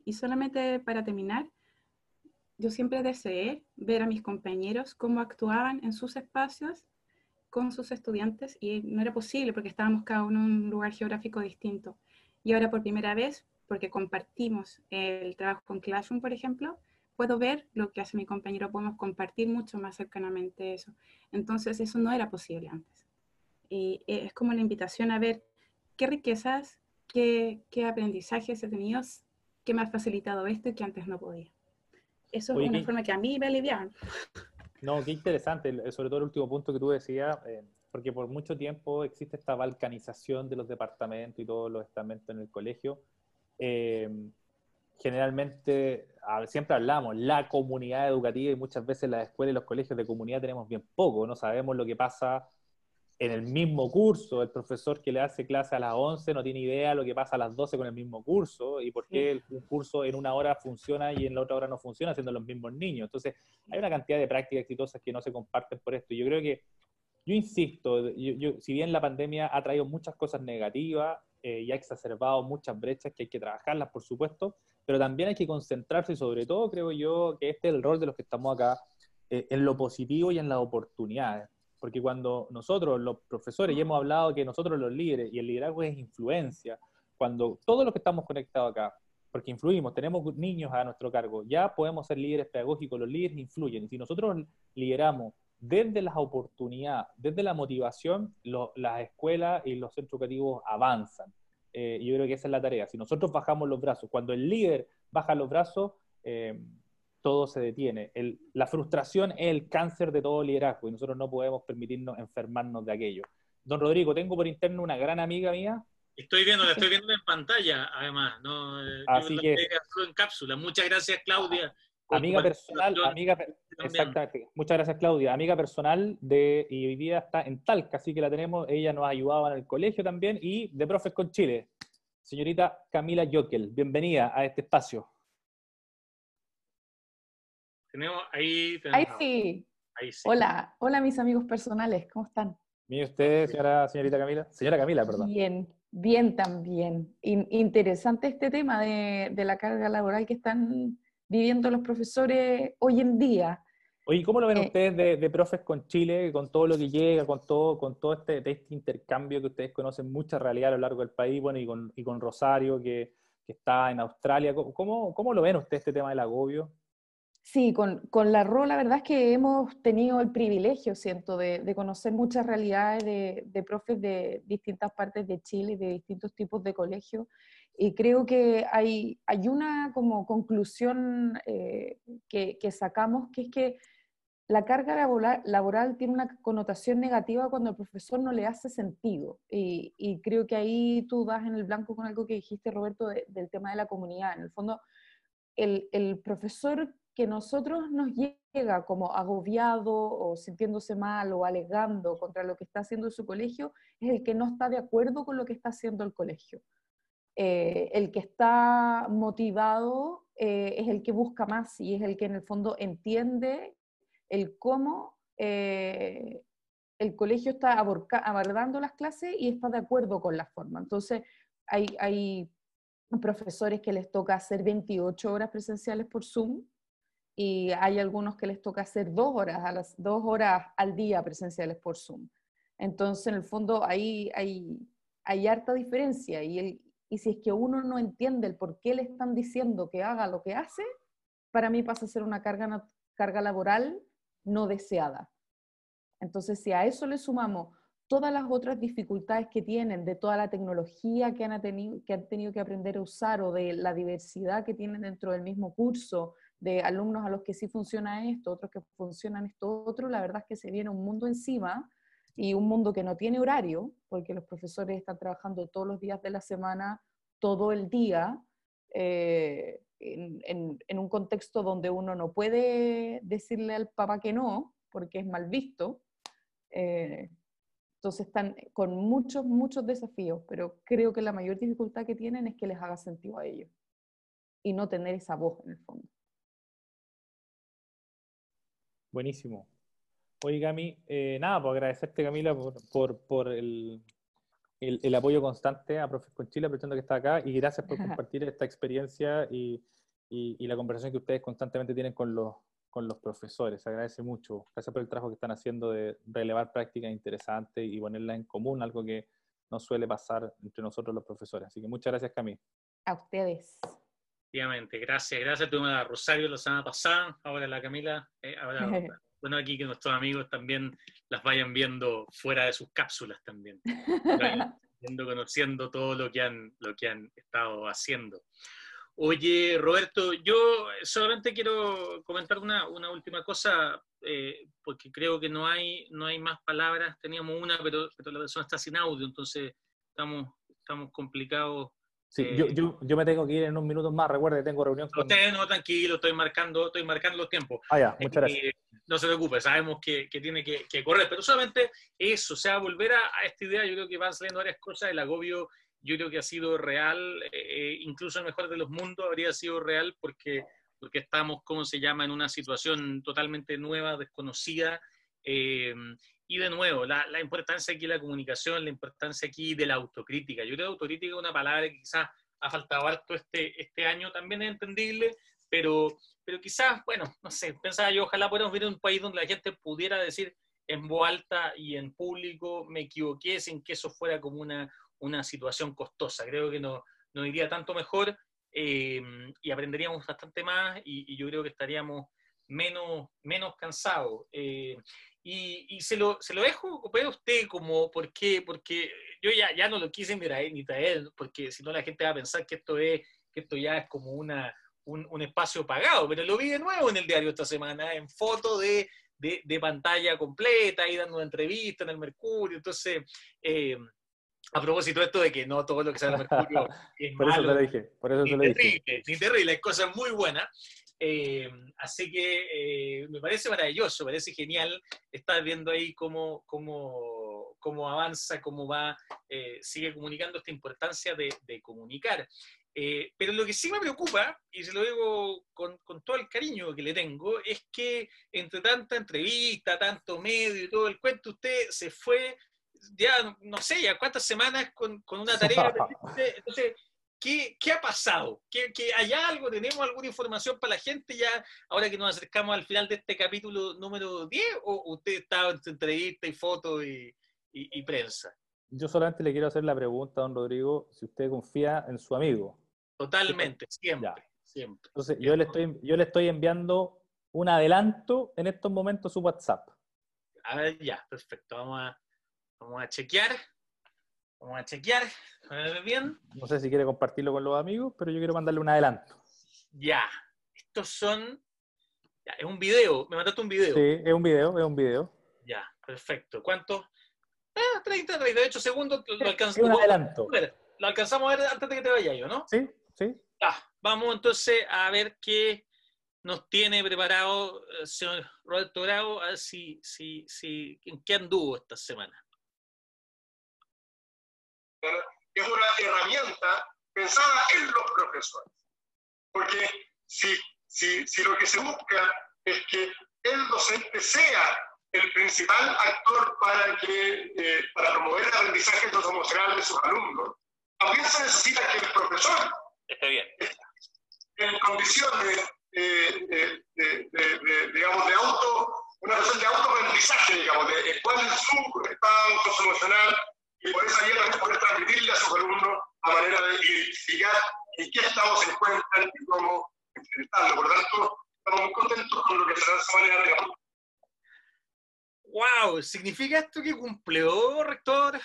y solamente para terminar, yo siempre deseé ver a mis compañeros cómo actuaban en sus espacios con sus estudiantes y no era posible porque estábamos cada uno en un lugar geográfico distinto. Y ahora por primera vez, porque compartimos el trabajo con Classroom, por ejemplo, puedo ver lo que hace mi compañero, podemos compartir mucho más cercanamente eso. Entonces, eso no era posible antes. Y es como la invitación a ver qué riquezas qué, qué aprendizajes he tenido que me ha facilitado esto y que antes no podía. Eso es una forma que a mí me alivian. No, qué interesante, sobre todo el último punto que tú decías, eh, porque por mucho tiempo existe esta balcanización de los departamentos y todos los estamentos en el colegio. Eh, generalmente, siempre hablamos, la comunidad educativa y muchas veces las escuelas y los colegios de comunidad tenemos bien poco, no sabemos lo que pasa en el mismo curso, el profesor que le hace clase a las 11 no tiene idea de lo que pasa a las 12 con el mismo curso y por qué un curso en una hora funciona y en la otra hora no funciona siendo los mismos niños. Entonces, hay una cantidad de prácticas exitosas que no se comparten por esto. Yo creo que, yo insisto, si bien la pandemia ha traído muchas cosas negativas eh, y ha exacerbado muchas brechas que hay que trabajarlas, por supuesto, pero también hay que concentrarse sobre todo creo yo que este es el rol de los que estamos acá, eh, en lo positivo y en las oportunidades porque cuando nosotros, los profesores, ya hemos hablado que nosotros los líderes, y el liderazgo es influencia, cuando todos los que estamos conectados acá, porque influimos, tenemos niños a nuestro cargo, ya podemos ser líderes pedagógicos, los líderes influyen. Y si nosotros lideramos desde las oportunidades, desde la motivación, las escuelas y los centros educativos avanzan. Eh, yo creo que esa es la tarea. Si nosotros bajamos los brazos, cuando el líder baja los brazos, eh, todo se detiene. la frustración es el cáncer de todo liderazgo y nosotros no podemos permitirnos enfermarnos de aquello. Don Rodrigo, tengo por interno una gran amiga mía. Estoy viendo, la estoy viendo en pantalla, además, ¿no? Así que... En cápsula. Muchas gracias, Claudia. Amiga personal, amiga, exactamente. Muchas gracias, Claudia. Amiga personal de, y hoy día está en Talca, así que la tenemos. Ella nos ayudaba en el colegio también y de Profes con Chile. Señorita Camila Jokel, bienvenida a este espacio. Tenemos ahí. ahí, sí. Hola, hola mis amigos personales, ¿cómo están? Bien, usted, señora, señorita Camila. Señora Camila, perdón. Bien, bien también. interesante este tema de, la carga laboral que están viviendo los profesores hoy en día. Oye, ¿cómo lo ven eh, ustedes de, profes con Chile, con todo lo que llega, con todo, con todo este, este intercambio que ustedes conocen mucha realidad a lo largo del país, bueno, y con, y con Rosario, que, que, está en Australia? ¿Cómo, ¿Cómo, lo ven ustedes este tema del agobio? Sí, con, con, la RO la verdad es que hemos tenido el privilegio, siento, de, conocer muchas realidades de, de, profes de distintas partes de Chile, de distintos tipos de colegios, y creo que hay, hay una como conclusión eh, que, sacamos, que es que la carga laboral, laboral, tiene una connotación negativa cuando el profesor no le hace sentido, y, y, creo que ahí tú das en el blanco con algo que dijiste, Roberto, del tema de la comunidad. En el fondo, el, el profesor que nosotros nos llega como agobiado o sintiéndose mal o alegando contra lo que está haciendo su colegio, es el que no está de acuerdo con lo que está haciendo el colegio. Eh, el que está motivado eh, es el que busca más y es el que en el fondo entiende el cómo eh, el colegio está abordando las clases y está de acuerdo con la forma. Entonces, hay, hay profesores que les toca hacer 28 horas presenciales por Zoom y hay algunos que les toca hacer dos horas, a las dos horas al día presenciales por Zoom. Entonces, en el fondo, ahí hay, hay harta diferencia y, el, y si es que uno no entiende el por qué le están diciendo que haga lo que hace, para mí pasa a ser una carga, carga laboral no deseada. Entonces, si a eso le sumamos todas las otras dificultades que tienen, de toda la tecnología que han, tenido, que han tenido que aprender a usar o de la diversidad que tienen dentro del mismo curso, de alumnos a los que sí funciona esto, otros que funcionan esto otro, la verdad es que se viene un mundo encima y un mundo que no tiene horario, porque los profesores están trabajando todos los días de la semana, todo el día, eh, en, un contexto donde uno no puede decirle al papá que no, porque es mal visto. Eh, entonces están con muchos, muchos desafíos, pero creo que la mayor dificultad que tienen es que les haga sentido a ellos y no tener esa voz en el fondo. Buenísimo. Oye, Cami, eh, nada, pues agradecerte, Camila, por, por, el, el, apoyo constante a Profes con Chile, aprovechando que está acá, y gracias por compartir esta experiencia y, y, la conversación que ustedes constantemente tienen con los, con los profesores. Se agradece mucho. Gracias por el trabajo que están haciendo de relevar prácticas interesantes y ponerlas en común, algo que no suele pasar entre nosotros los profesores. Así que muchas gracias, Cami. A ustedes. Efectivamente, gracias, gracias. Tuvimos a Rosario la semana pasada, ahora la Camila. Eh, ahora, bueno, aquí que nuestros amigos también las vayan viendo fuera de sus cápsulas también. Yendo conociendo todo lo que han, lo que han estado haciendo. Oye, Roberto, yo solamente quiero comentar una, una última cosa, eh, porque creo que no hay, no hay más palabras. Teníamos una, pero, pero la persona está sin audio, entonces estamos, estamos complicados Sí, Eh, yo, yo, yo me tengo que ir en unos minutos más. Recuerde que tengo reunión con. Usted no, tranquilo, estoy marcando, estoy marcando los tiempos. Ah, ya, muchas gracias. No se preocupe, sabemos que, que tiene que, que correr, pero solamente eso, o sea, volver a, a esta idea, yo creo que van saliendo varias cosas, el agobio yo creo que ha sido real, eh, incluso el mejor de los mundos habría sido real porque, porque estamos, ¿cómo se llama?, en una situación totalmente nueva, desconocida, eh, y de nuevo, la, la, importancia aquí de la comunicación, la importancia aquí de la autocrítica. Yo creo que autocrítica es una palabra que quizás ha faltado harto este, este año, también es entendible, pero, pero quizás, bueno, no sé, pensaba yo, ojalá pudiéramos vivir en un país donde la gente pudiera decir en voz alta y en público, me equivoqué, sin que eso fuera como una, una situación costosa. Creo que nos no iría tanto mejor eh, y aprenderíamos bastante más y, y, yo creo que estaríamos menos, menos cansados. Eh, y, y, se, lo, se lo dejo a usted como, ¿por qué? Porque yo ya, ya no lo quise ni traer, ni traer, porque si no la gente va a pensar que esto, es, que esto ya es como una, un, un, espacio pagado, pero lo vi de nuevo en el diario esta semana, en foto de, de, de pantalla completa, ahí dando una entrevista en el Mercurio, entonces... Eh, a propósito de esto de que no todo lo que sale en el Mercurio es por malo, eso te lo dije, por eso ni te lo terrible, dije. ni terrible, hay cosas muy buenas. Eh, así que eh, me parece maravilloso, me parece genial estar viendo ahí cómo, cómo, cómo avanza, cómo va, eh, sigue comunicando esta importancia de, de comunicar. Eh, pero lo que sí me preocupa, y se lo digo con, con, todo el cariño que le tengo, es que entre tanta entrevista, tanto medio y todo el cuento, usted se fue ya, no sé, ya cuántas semanas con, con una tarea. Entonces, ¿qué, ¿qué, ha pasado? ¿Qué, ¿Qué, ¿Hay algo? ¿Tenemos alguna información para la gente ya, ahora que nos acercamos al final de este capítulo número 10? ¿O usted estaba en entrevista y foto y, y, y, prensa? Yo solamente le quiero hacer la pregunta, don Rodrigo, si usted confía en su amigo. Totalmente, siempre, ya. siempre. Entonces, yo le, estoy, yo le estoy enviando un adelanto en estos momentos su WhatsApp. A ver, ya, perfecto. Vamos a, vamos a chequear. Vamos a chequear. Bien. No sé si quiere compartirlo con los amigos, pero yo quiero mandarle un adelanto. Ya. Estos son. Ya, es un video. Me mandaste un video. Sí, es un video, es un video. Ya, perfecto. ¿Cuánto? Ah, 30, 38 segundos. Lo, alcanzamos. un adelanto. Lo alcanzamos a ver antes de que te vaya yo, ¿no? Sí, sí. Vamos entonces a ver qué nos tiene preparado el señor Roberto Bravo, a ver si, si, si, en qué anduvo esta semana. Es una herramienta pensada en los profesores. Porque si, si, si lo que se busca es que el docente sea el principal actor para, que, eh, para promover el aprendizaje socioemocional de sus alumnos, también se necesita que el profesor esté bien. En condiciones eh, de, de, de, digamos, de auto, una relación de autoaprendizaje, digamos, de cuál es su estado socioemocional y por esa vía poder transmitirle a sus alumnos a manera de identificar en qué estado se encuentran y cómo enfrentarlo. Por lo tanto, estamos muy contentos con lo que se da de esa manera, digamos. ¡Wow! ¿Significa esto que cumplió, rector?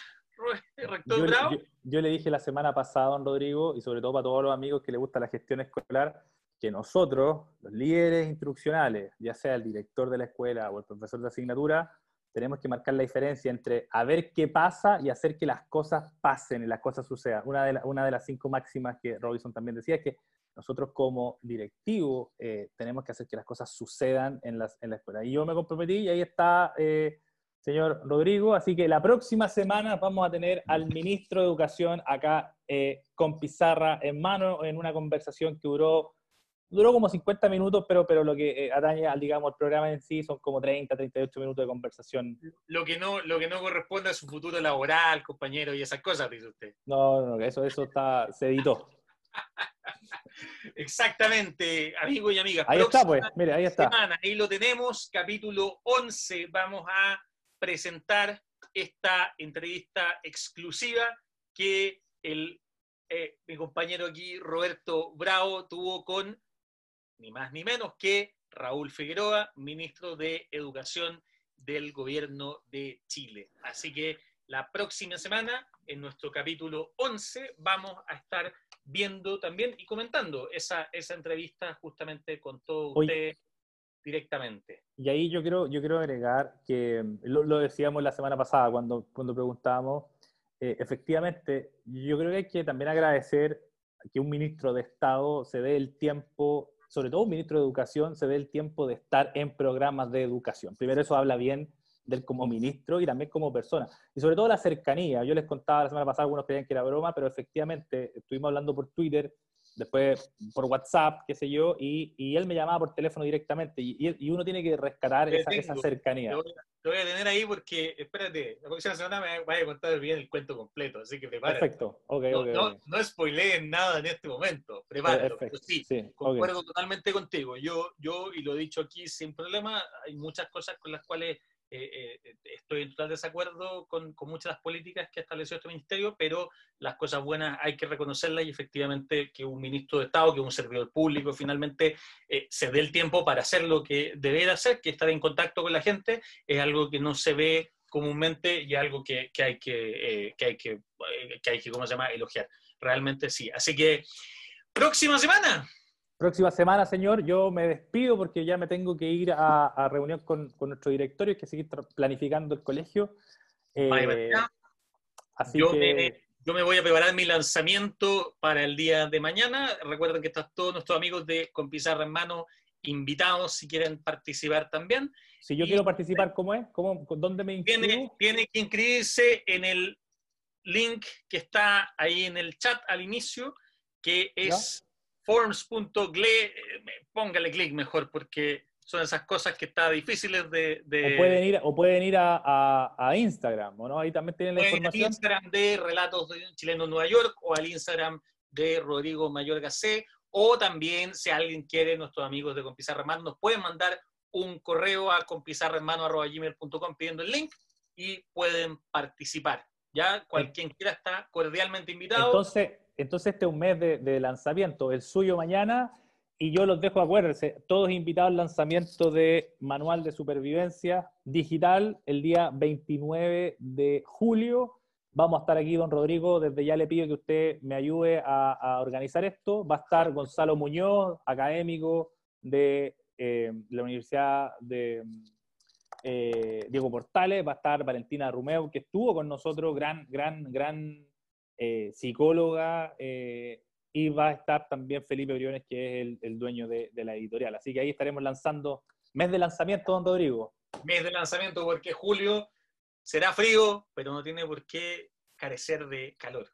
rector yo, Bravo? Yo, yo, le dije la semana pasada, don Rodrigo, y sobre todo para todos los amigos que les gusta la gestión escolar, que nosotros, los líderes instruccionales, ya sea el director de la escuela o el profesor de asignatura, tenemos que marcar la diferencia entre a ver qué pasa y hacer que las cosas pasen y las cosas sucedan. Una de, la, una de las cinco máximas que Robinson también decía es que nosotros como directivo eh, tenemos que hacer que las cosas sucedan en, las, en la escuela. Y yo me comprometí y ahí está, eh, señor Rodrigo. Así que la próxima semana vamos a tener al ministro de Educación acá eh, con pizarra en mano en una conversación que duró duró como 50 minutos, pero, pero lo que eh, atañe al, digamos, el programa en sí son como 30, 38 minutos de conversación. Lo que no, lo que no corresponde a su futuro laboral, compañero, y esas cosas, dice usted. No, no, eso, eso está, se editó. Exactamente, amigos y amigas. Ahí está, pues, mire, ahí está. Semana, ahí lo tenemos, capítulo 11. Vamos a presentar esta entrevista exclusiva que el, eh, mi compañero aquí, Roberto Bravo, tuvo con ni más ni menos que Raúl Figueroa, ministro de Educación del Gobierno de Chile. Así que la próxima semana en nuestro capítulo 11 vamos a estar viendo también y comentando esa, esa entrevista justamente con todos ustedes directamente. Y ahí yo quiero, yo quiero agregar que lo, lo decíamos la semana pasada cuando, cuando preguntábamos, eh, efectivamente, yo creo que hay que también agradecer que un ministro de Estado se dé el tiempo, sobre todo un ministro de Educación, se dé el tiempo de estar en programas de educación. Primero eso habla bien de él como ministro y también como persona. Y sobre todo la cercanía. Yo les contaba la semana pasada, algunos creían que era broma, pero efectivamente estuvimos hablando por Twitter después por WhatsApp, qué sé yo, y, y, él me llamaba por teléfono directamente, y, y uno tiene que rescatar esa, esa, cercanía. Lo voy, voy, a, tener ahí porque, espérate, la próxima semana me vaya a contar bien el cuento completo, así que prepárate. Perfecto, ok, no, ok. No, okay. no spoileen nada en este momento. Perfecto. Sí, sí, concuerdo okay. totalmente contigo. Yo, yo, y lo he dicho aquí sin problema, hay muchas cosas con las cuales eh, eh, estoy en total desacuerdo con, con, muchas de las políticas que ha establecido este ministerio, pero las cosas buenas hay que reconocerlas y efectivamente que un ministro de Estado, que un servidor público, finalmente eh, se dé el tiempo para hacer lo que debe de hacer, que estar en contacto con la gente, es algo que no se ve comúnmente y algo que, que hay que, que, hay que, que hay que, ¿cómo se llama?, elogiar. Realmente sí. Así que, próxima semana. Próxima semana, señor, yo me despido porque ya me tengo que ir a, a reunión con, con, nuestro directorio, que seguir planificando el colegio. Eh, así yo, que... me, yo, me, voy a preparar mi lanzamiento para el día de mañana. Recuerden que están todos nuestros amigos de Con Pizarra en Mano invitados si quieren participar también. Si yo y, quiero participar, ¿cómo es? ¿Cómo, ¿Dónde me inscribo? Tiene, tiene que inscribirse en el link que está ahí en el chat al inicio, que es... Forms.gle, póngale clic mejor porque son esas cosas que está difíciles de... de... O pueden ir, o pueden ir a, a, a, Instagram, ¿no? Ahí también tienen la pueden información. Al Instagram de Relatos de un Chileno en Nueva York o al Instagram de Rodrigo Mayorga C. O también, si alguien quiere, nuestros amigos de Compizarra Hermano nos pueden mandar un correo a compizarrahermano.gmail.com pidiendo el link y pueden participar. Ya, cualquiera quiera está cordialmente invitado. Entonces, entonces este es un mes de, lanzamiento, el suyo mañana, y yo los dejo, acuérdense, todos invitados al lanzamiento de Manual de Supervivencia Digital el día 29 de julio. Vamos a estar aquí, don Rodrigo, desde ya le pido que usted me ayude a, a organizar esto. Va a estar Gonzalo Muñoz, académico de eh, la Universidad de eh, Diego Portales, va a estar Valentina Rumeu, que estuvo con nosotros, gran, gran, gran eh, psicóloga, eh, y va a estar también Felipe Briones, que es el, el dueño de, de, la editorial. Así que ahí estaremos lanzando, mes de lanzamiento, don Rodrigo. Mes de lanzamiento, porque julio será frío, pero no tiene por qué carecer de calor.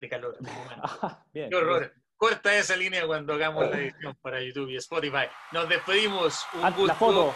De calor. bien, qué horror. Bien. Corta esa línea cuando hagamos la edición para YouTube y Spotify. Nos despedimos. Un ah, gusto. La foto.